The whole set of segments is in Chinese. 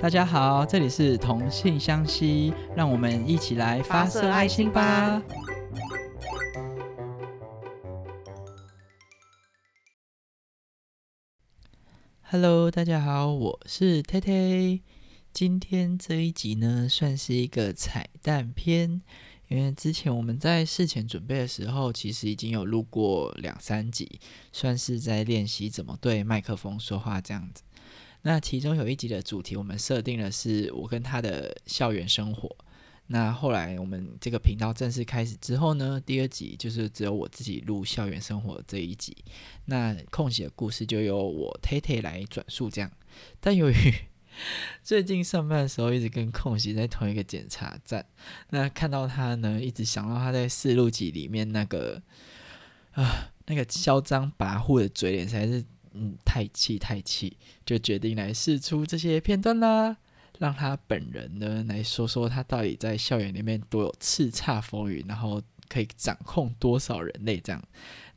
大家好，这里是同性相吸，让我们一起来发射爱心吧。Hello，大家好，我是 Tate。今天这一集呢，算是一个彩蛋片，因为之前我们在事前准备的时候，其实已经有录过两三集，算是在练习怎么对麦克风说话这样子。那其中有一集的主题，我们设定的是我跟他的校园生活。那后来我们这个频道正式开始之后呢，第二集就是只有我自己录校园生活这一集。那空隙的故事就由我 t a 来转述这样。但由于 最近上班的时候一直跟空隙在同一个检查站，那看到他呢，一直想到他在四录集里面那个啊那个嚣张跋扈的嘴脸，才是。嗯，太气太气，就决定来试出这些片段啦，让他本人呢来说说他到底在校园里面多有叱咤风云，然后可以掌控多少人类这样。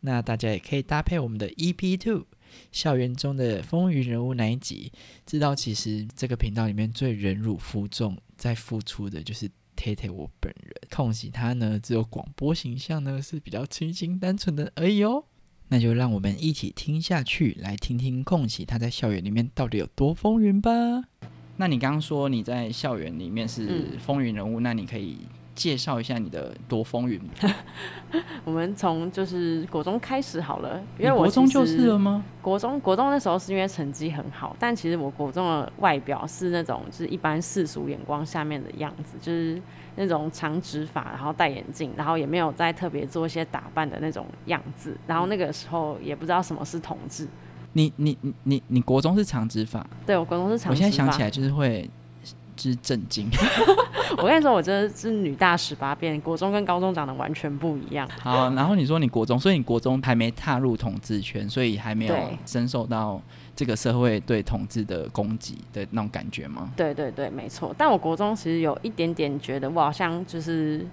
那大家也可以搭配我们的 EP Two 校园中的风云人物那一集，知道其实这个频道里面最忍辱负重在付出的就是 Tate 我本人，空隙他呢只有广播形象呢是比较清新单纯的而已哦。那就让我们一起听下去，来听听空喜他在校园里面到底有多风云吧。那你刚刚说你在校园里面是风云人物，那你可以。介绍一下你的多风云。我们从就是国中开始好了，因为我国中就是了吗？国中国中那时候是因为成绩很好，但其实我国中的外表是那种就是一般世俗眼光下面的样子，就是那种长直发，然后戴眼镜，然后也没有再特别做一些打扮的那种样子。然后那个时候也不知道什么是同志。你你你你你国中是长直发？对，我国中是长。我现在想起来就是会。之震惊！我跟你说，我真的是女大十八变，国中跟高中长得完全不一样。好，然后你说你国中，所以你国中还没踏入统治圈，所以还没有深受到这个社会对统治的攻击的那种感觉吗？对对对，没错。但我国中其实有一点点觉得，我好像就是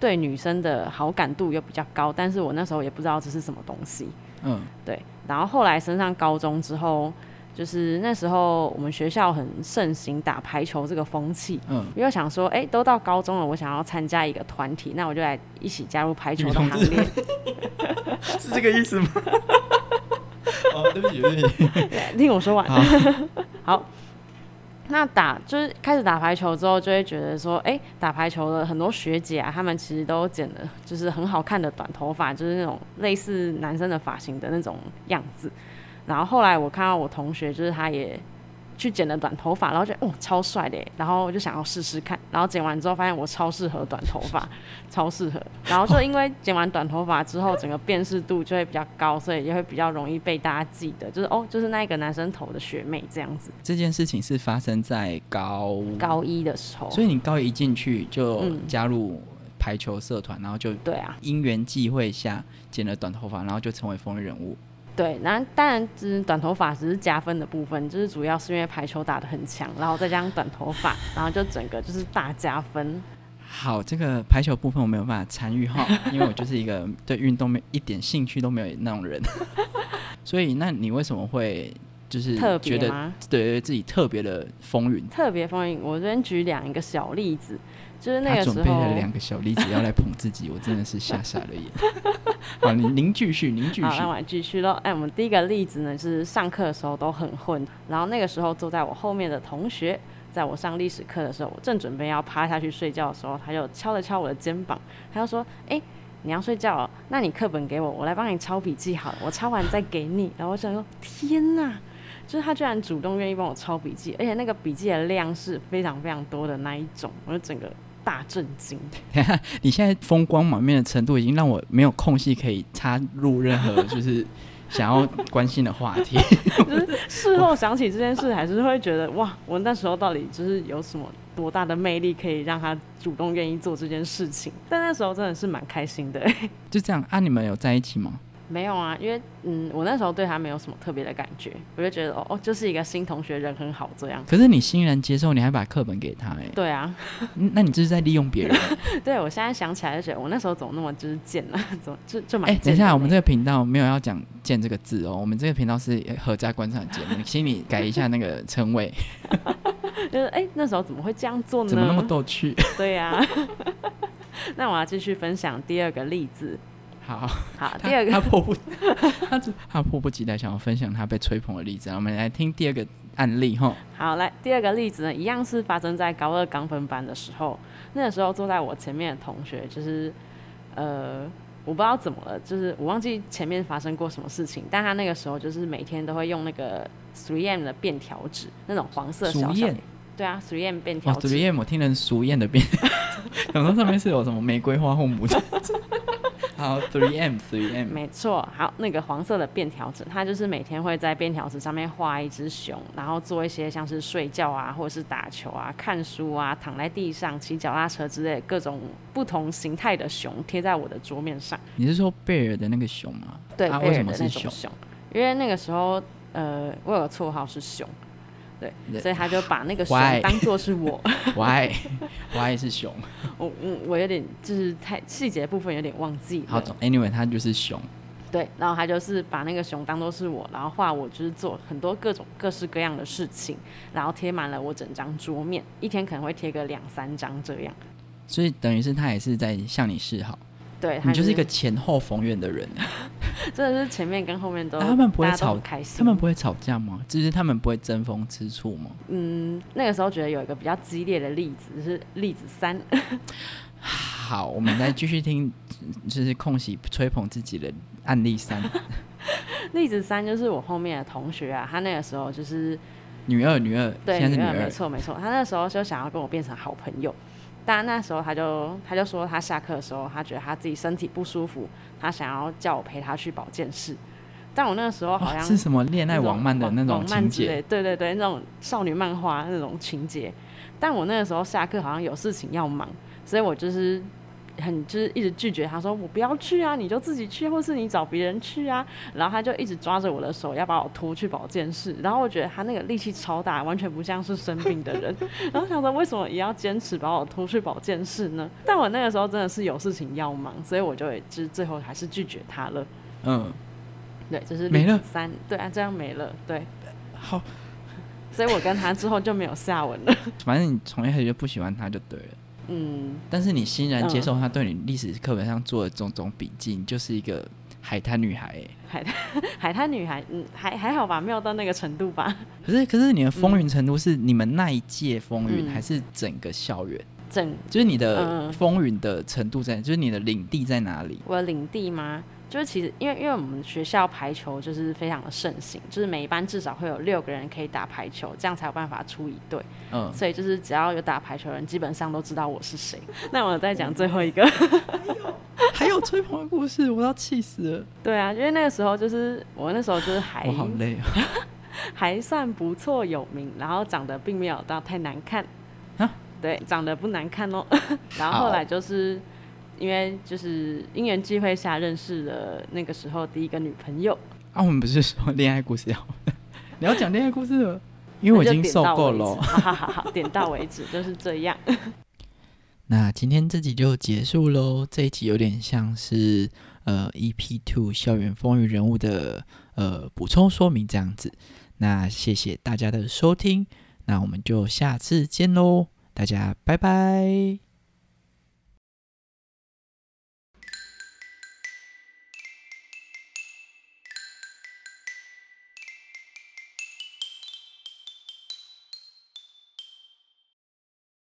对女生的好感度又比较高，但是我那时候也不知道这是什么东西。嗯，对。然后后来升上高中之后。就是那时候，我们学校很盛行打排球这个风气。嗯，又想说，哎，都到高中了，我想要参加一个团体，那我就来一起加入排球的行列。是这个意思吗？哦，对不起，对不起。听我说完。好，那打就是开始打排球之后，就会觉得说，哎，打排球的很多学姐啊，她们其实都剪了，就是很好看的短头发，就是那种类似男生的发型的那种样子。然后后来我看到我同学，就是他也去剪了短头发，然后觉得哦超帅的，然后我就想要试试看。然后剪完之后发现我超适合短头发，超适合。然后就因为剪完短头发之后，整个辨识度就会比较高，所以也会比较容易被大家记得，就是哦就是那一个男生头的学妹这样子。这件事情是发生在高高一的时候，所以你高一进去就加入排球社团，然后就对啊，因缘际会下剪了短头发，然后就成为风云人物。对，那当然，只是短头发只是加分的部分，就是主要是因为排球打的很强，然后再加上短头发，然后就整个就是大加分。好，这个排球部分我没有办法参与哈，因为我就是一个对运动没一点兴趣都没有那种人。所以，那你为什么会就是觉得对自己特别的风云？特别风云，我这边举两个小例子。就是那个时候，准备了两个小例子要来捧自己，我真的是吓傻了眼。好，您您继续，您继续。好，那我继续喽。哎，我们第一个例子呢，是上课的时候都很混，然后那个时候坐在我后面的同学，在我上历史课的时候，我正准备要趴下去睡觉的时候，他就敲了敲我的肩膀，他就说：“哎，你要睡觉了？那你课本给我，我来帮你抄笔记好了，我抄完再给你。”然后我想说：“天哪！”就是他居然主动愿意帮我抄笔记，而且那个笔记的量是非常非常多的那一种，我就整个。大震惊！你现在风光满面的程度，已经让我没有空隙可以插入任何就是想要关心的话题。就是事后想起这件事，还是会觉得哇，我那时候到底就是有什么多大的魅力，可以让他主动愿意做这件事情？但那时候真的是蛮开心的。就这样啊？你们有在一起吗？没有啊，因为嗯，我那时候对他没有什么特别的感觉，我就觉得哦哦，就是一个新同学，人很好这样。可是你欣然接受，你还把课本给他哎。对啊，那你这是在利用别人。对，我现在想起来就觉得，我那时候怎么那么就是贱呢？怎么就就蛮……哎，等一下，我们这个频道没有要讲“贱”这个字哦，我们这个频道是合家观赏节目，请你改一下那个称谓。就是哎、那时候怎么会这样做呢？怎么那么逗趣？对呀、那我要继续分享第二个例子。好，好，第二个他迫不他他迫不及待想要分享他被吹捧的例子，我们来听第二个案例哈。好，来第二个例子呢，一样是发生在高二刚分班的时候。那个时候坐在我前面的同学，就是呃，我不知道怎么了，就是我忘记前面发生过什么事情，但他那个时候就是每天都会用那个 3M 的便条纸，那种黄色小小的俗艳，对啊，3M 便条哦，纸，俗艳，我听成俗艳的便，想说上面是有什么玫瑰花或牡丹。好，three M three M，没错，好，那个黄色的便条纸，它就是每天会在便条纸上面画一只熊，然后做一些像是睡觉啊，或者是打球啊、看书啊、躺在地上、骑脚踏车之类各种不同形态的熊贴在我的桌面上。你是说贝尔的那个熊吗？对，啊，为什贝尔的那么是熊，因为那个时候，呃，我有个绰号是熊，对，所以他就把那个熊？当做是我。Why Why 是熊？我嗯，我有点就是太细节部分有点忘记好，Anyway，他就是熊。对，然后他就是把那个熊当做是我，然后画我就是做很多各种各式各样的事情，然后贴满了我整张桌面，一天可能会贴个两三张这样。所以等于是他也是在向你示好，对，你就是一个前后逢源的人。真的是前面跟后面都，啊他们不会吵很开心。他们不会吵架吗？就是他们不会争风吃醋吗？嗯，那个时候觉得有一个比较激烈的例子是例子三，好，我们再继续听，就是空隙吹捧自己的案例三。例子三就是我后面的同学啊，他那个时候就是女二，女二，对现在是女二，没二。错没错，他那时候就想要跟我变成好朋友，但那时候他就他就说他下课的时候，他觉得他自己身体不舒服，他想要叫我陪他去保健室，但我那个时候好像、哦是什么恋爱网漫的那种情节？对对对，那种少女漫画那种情节。但我那个时候下课好像有事情要忙，所以我就是很就是一直拒绝他说我不要去啊，你就自己去，或是你找别人去啊。然后他就一直抓着我的手要把我拖去保健室，然后我觉得他那个力气超大，完全不像是生病的人。然后想说为什么也要坚持把我拖去保健室呢？但我那个时候真的是有事情要忙，所以我就也就是最后还是拒绝他了。嗯，对，就是没了三，对啊，这样没了，对。好，所以我跟他之后就没有下文了。反正你从一开始就不喜欢他就对了。嗯，但是你欣然接嗯受他对你历史课本上做的种种笔记，你就是一个海滩女孩欸。海滩 海滩女孩，嗯，还还好吧，没有到那个程度吧。可是可是你的风云程度是你们那一届风云，嗯还是整个校园？整就是你的嗯风云的程度在，就是你的领地在哪里？我的领地吗？就是其实因为因为我们学校排球就是非常的盛行，就是每一班至少会有六个人可以打排球，这样才有办法出一队。嗯，所以就是只要有打排球的人，基本上都知道我是谁。那我再讲最后一个。还有吹捧的故事，我要气死了，对啊，因为那个时候就是我那时候就是还我好累啊！还算不错有名，然后长得并没有到太难看啊对，长得不难看哦。然后后来就是因为就是因缘际会下认识了那个时候第一个女朋友，啊，我们不是说恋爱故事要，你要讲恋爱故事了，因为我已经受够了哦。止好好好好，点到为止，就是这样。那今天这集就结束喽。这一集有点像是呃 EP Two 校园风云人物的呃补充说明这样子。那谢谢大家的收听，那我们就下次见喽，大家拜拜。